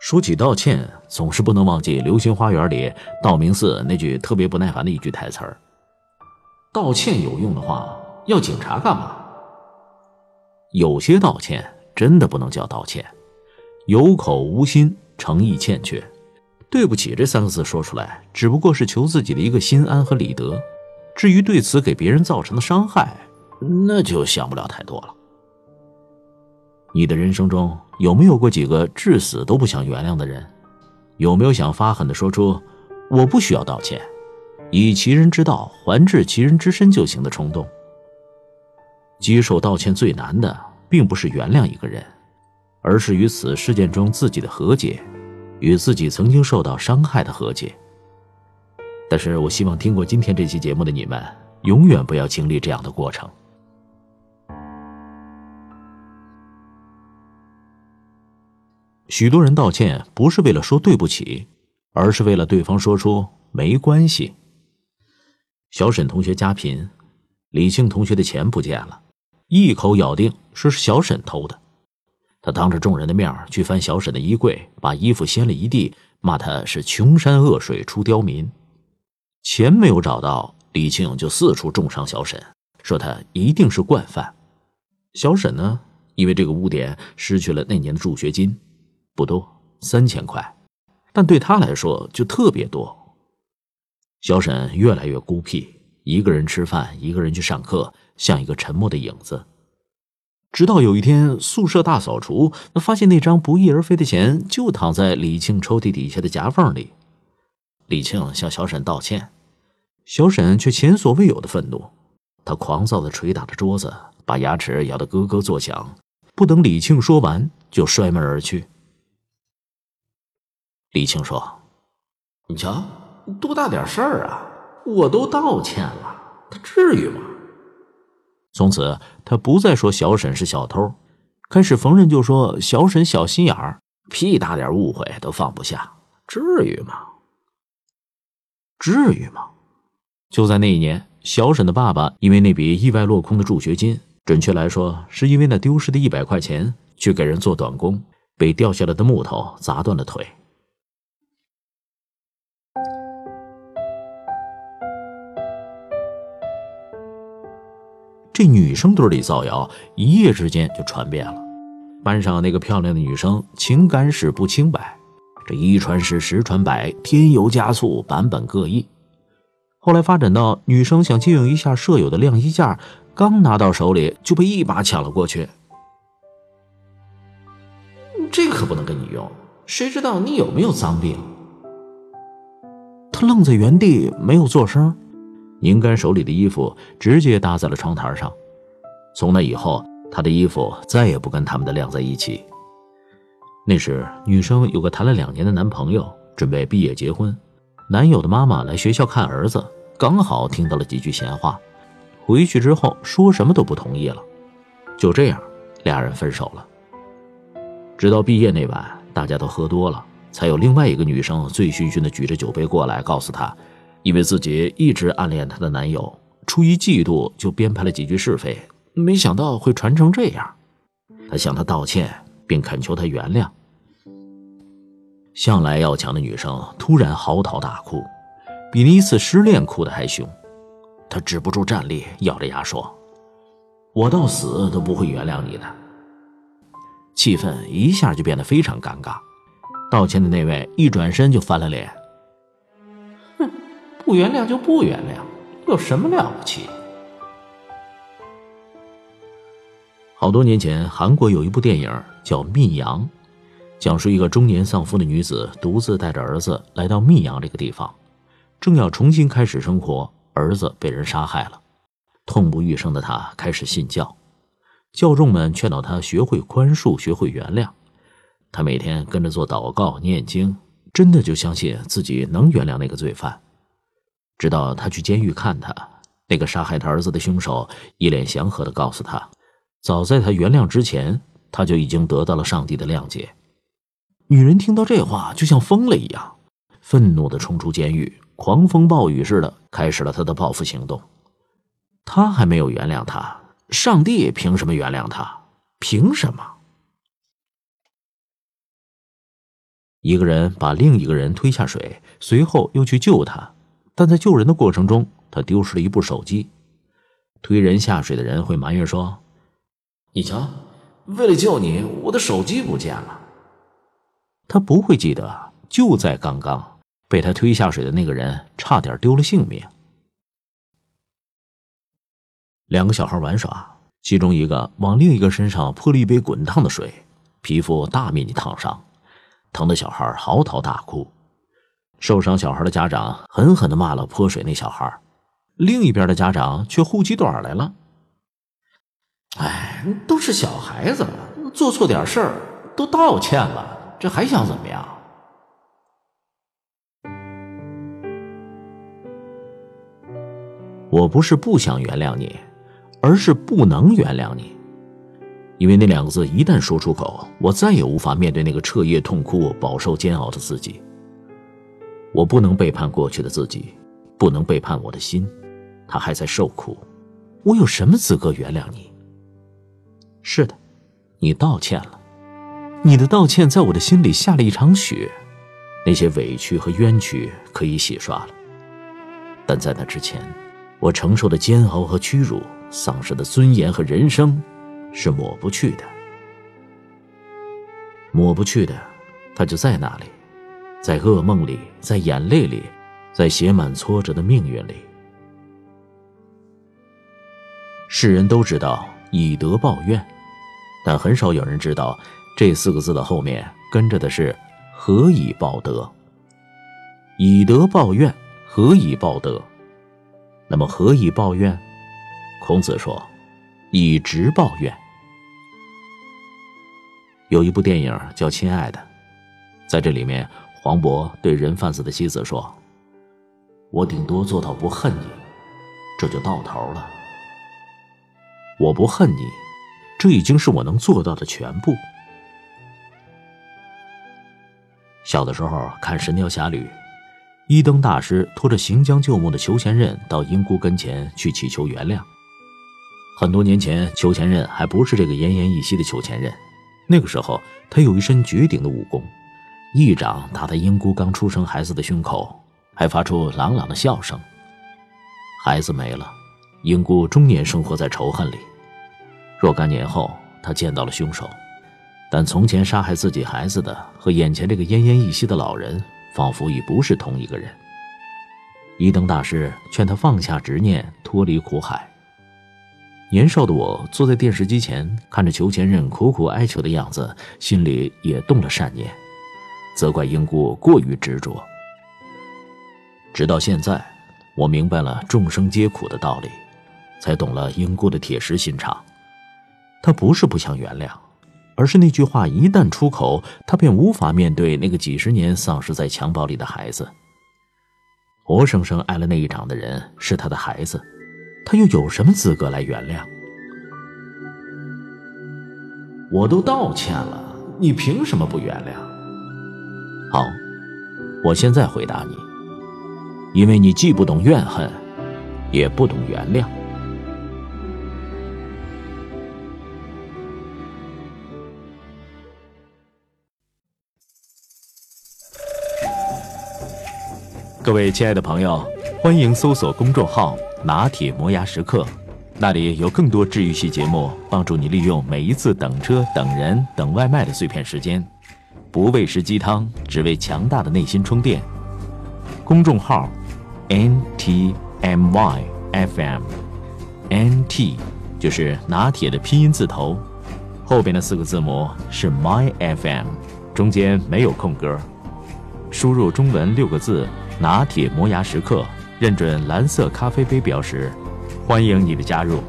说起道歉，总是不能忘记《流星花园》里道明寺那句特别不耐烦的一句台词儿：“道歉有用的话，要警察干嘛？”有些道歉真的不能叫道歉，有口无心，诚意欠缺。对不起这三个字说出来，只不过是求自己的一个心安和理得。至于对此给别人造成的伤害，那就想不了太多了。你的人生中有没有过几个至死都不想原谅的人？有没有想发狠的说出“我不需要道歉，以其人之道还治其人之身就行”的冲动？接受道歉最难的，并不是原谅一个人，而是与此事件中自己的和解。与自己曾经受到伤害的和解。但是我希望听过今天这期节目的你们，永远不要经历这样的过程。许多人道歉不是为了说对不起，而是为了对方说出没关系。小沈同学家贫，李庆同学的钱不见了，一口咬定是小沈偷的。他当着众人的面去翻小沈的衣柜，把衣服掀了一地，骂他是穷山恶水出刁民。钱没有找到，李庆就四处重伤小沈，说他一定是惯犯。小沈呢，因为这个污点失去了那年的助学金，不多，三千块，但对他来说就特别多。小沈越来越孤僻，一个人吃饭，一个人去上课，像一个沉默的影子。直到有一天宿舍大扫除，发现那张不翼而飞的钱就躺在李庆抽屉底下的夹缝里。李庆向小沈道歉，小沈却前所未有的愤怒，他狂躁地捶打着桌子，把牙齿咬得咯咯作响。不等李庆说完，就摔门而去。李青说：“你瞧，多大点事儿啊！我都道歉了，他至于吗？”从此，他不再说小沈是小偷，开始逢人就说小沈小心眼儿，屁大点误会都放不下，至于吗？至于吗？就在那一年，小沈的爸爸因为那笔意外落空的助学金，准确来说，是因为那丢失的一百块钱，去给人做短工，被掉下来的木头砸断了腿。这女生堆里造谣，一夜之间就传遍了。班上那个漂亮的女生，情感史不清白。这一传十，十传百，添油加醋，版本各异。后来发展到女生想借用一下舍友的晾衣架，刚拿到手里就被一把抢了过去。这可不能跟你用，谁知道你有没有脏病？他愣在原地，没有做声。拧干手里的衣服，直接搭在了窗台上。从那以后，他的衣服再也不跟他们的晾在一起。那时，女生有个谈了两年的男朋友，准备毕业结婚。男友的妈妈来学校看儿子，刚好听到了几句闲话，回去之后说什么都不同意了。就这样，俩人分手了。直到毕业那晚，大家都喝多了，才有另外一个女生醉醺醺的举着酒杯过来，告诉他。因为自己一直暗恋她的男友，出于嫉妒就编排了几句是非，没想到会传成这样。她向他道歉，并恳求他原谅。向来要强的女生突然嚎啕大哭，比那一次失恋哭的还凶。她止不住站立，咬着牙说：“我到死都不会原谅你的。”气氛一下就变得非常尴尬。道歉的那位一转身就翻了脸。不原谅就不原谅，有什么了不起？好多年前，韩国有一部电影叫《密阳》，讲述一个中年丧夫的女子独自带着儿子来到密阳这个地方，正要重新开始生活，儿子被人杀害了，痛不欲生的她开始信教，教众们劝导她学会宽恕，学会原谅，她每天跟着做祷告、念经，真的就相信自己能原谅那个罪犯。直到他去监狱看他那个杀害他儿子的凶手一脸祥和的告诉他早在他原谅之前他就已经得到了上帝的谅解。女人听到这话就像疯了一样愤怒的冲出监狱狂风暴雨似的开始了他的报复行动。他还没有原谅他上帝凭什么原谅他？凭什么？一个人把另一个人推下水随后又去救他但在救人的过程中，他丢失了一部手机。推人下水的人会埋怨说：“你瞧，为了救你，我的手机不见了。”他不会记得，就在刚刚，被他推下水的那个人差点丢了性命。两个小孩玩耍，其中一个往另一个身上泼了一杯滚烫的水，皮肤大面积烫伤，疼的小孩嚎啕大哭。受伤小孩的家长狠狠的骂了泼水那小孩，另一边的家长却护起短来了。哎，都是小孩子，做错点事儿都道歉了。这还想怎么样？我不是不想原谅你，而是不能原谅你。因为那两个字一旦说出口，我再也无法面对那个彻夜痛哭、饱受煎熬的自己。我不能背叛过去的自己，不能背叛我的心，他还在受苦。我有什么资格原谅你？是的，你道歉了。你的道歉在我的心里下了一场雪，那些委屈和冤屈可以洗刷了，但在那之前，我承受的煎熬和屈辱，丧失的尊严和人生，是抹不去的。抹不去的，它就在那里，在噩梦里，在眼泪里，在写满挫折的命运里。世人都知道以德报怨，但很少有人知道。这四个字的后面跟着的是“何以报德”。以德报怨，何以报德？那么何以报怨？孔子说：“以直报怨。”有一部电影叫《亲爱的》，在这里面，黄渤对人贩子的妻子说：“我顶多做到不恨你，这就到头了。我不恨你，这已经是我能做到的全部。”小的时候看《神雕侠侣》，一灯大师拖着行将就木的裘千仞到英姑跟前去祈求原谅。很多年前，裘千仞还不是这个奄奄一息的裘千仞，那个时候他有一身绝顶的武功，一掌打在英姑刚出生孩子的胸口，还发出朗朗的笑声。孩子没了，英姑终年生活在仇恨里。若干年后，他见到了凶手。但从前杀害自己孩子的和眼前这个奄奄一息的老人，仿佛已不是同一个人。一灯大师劝他放下执念，脱离苦海。年少的我坐在电视机前，看着裘千仞苦苦哀求的样子，心里也动了善念，责怪英姑过于执着。直到现在，我明白了众生皆苦的道理，才懂了英姑的铁石心肠。她不是不想原谅。而是那句话一旦出口，他便无法面对那个几十年丧失在襁褓里的孩子。活生生挨了那一掌的人是他的孩子，他又有什么资格来原谅？我都道歉了，你凭什么不原谅？好，我现在回答你，因为你既不懂怨恨，也不懂原谅。各位亲爱的朋友，欢迎搜索公众号“拿铁磨牙时刻”，那里有更多治愈系节目，帮助你利用每一次等车、等人、等外卖的碎片时间，不喂食鸡汤，只为强大的内心充电。公众号 “n t m y f m”，“n t” 就是拿铁的拼音字头，后边的四个字母是 “my f m”，中间没有空格。输入中文六个字。拿铁磨牙时刻，认准蓝色咖啡杯标识，欢迎你的加入。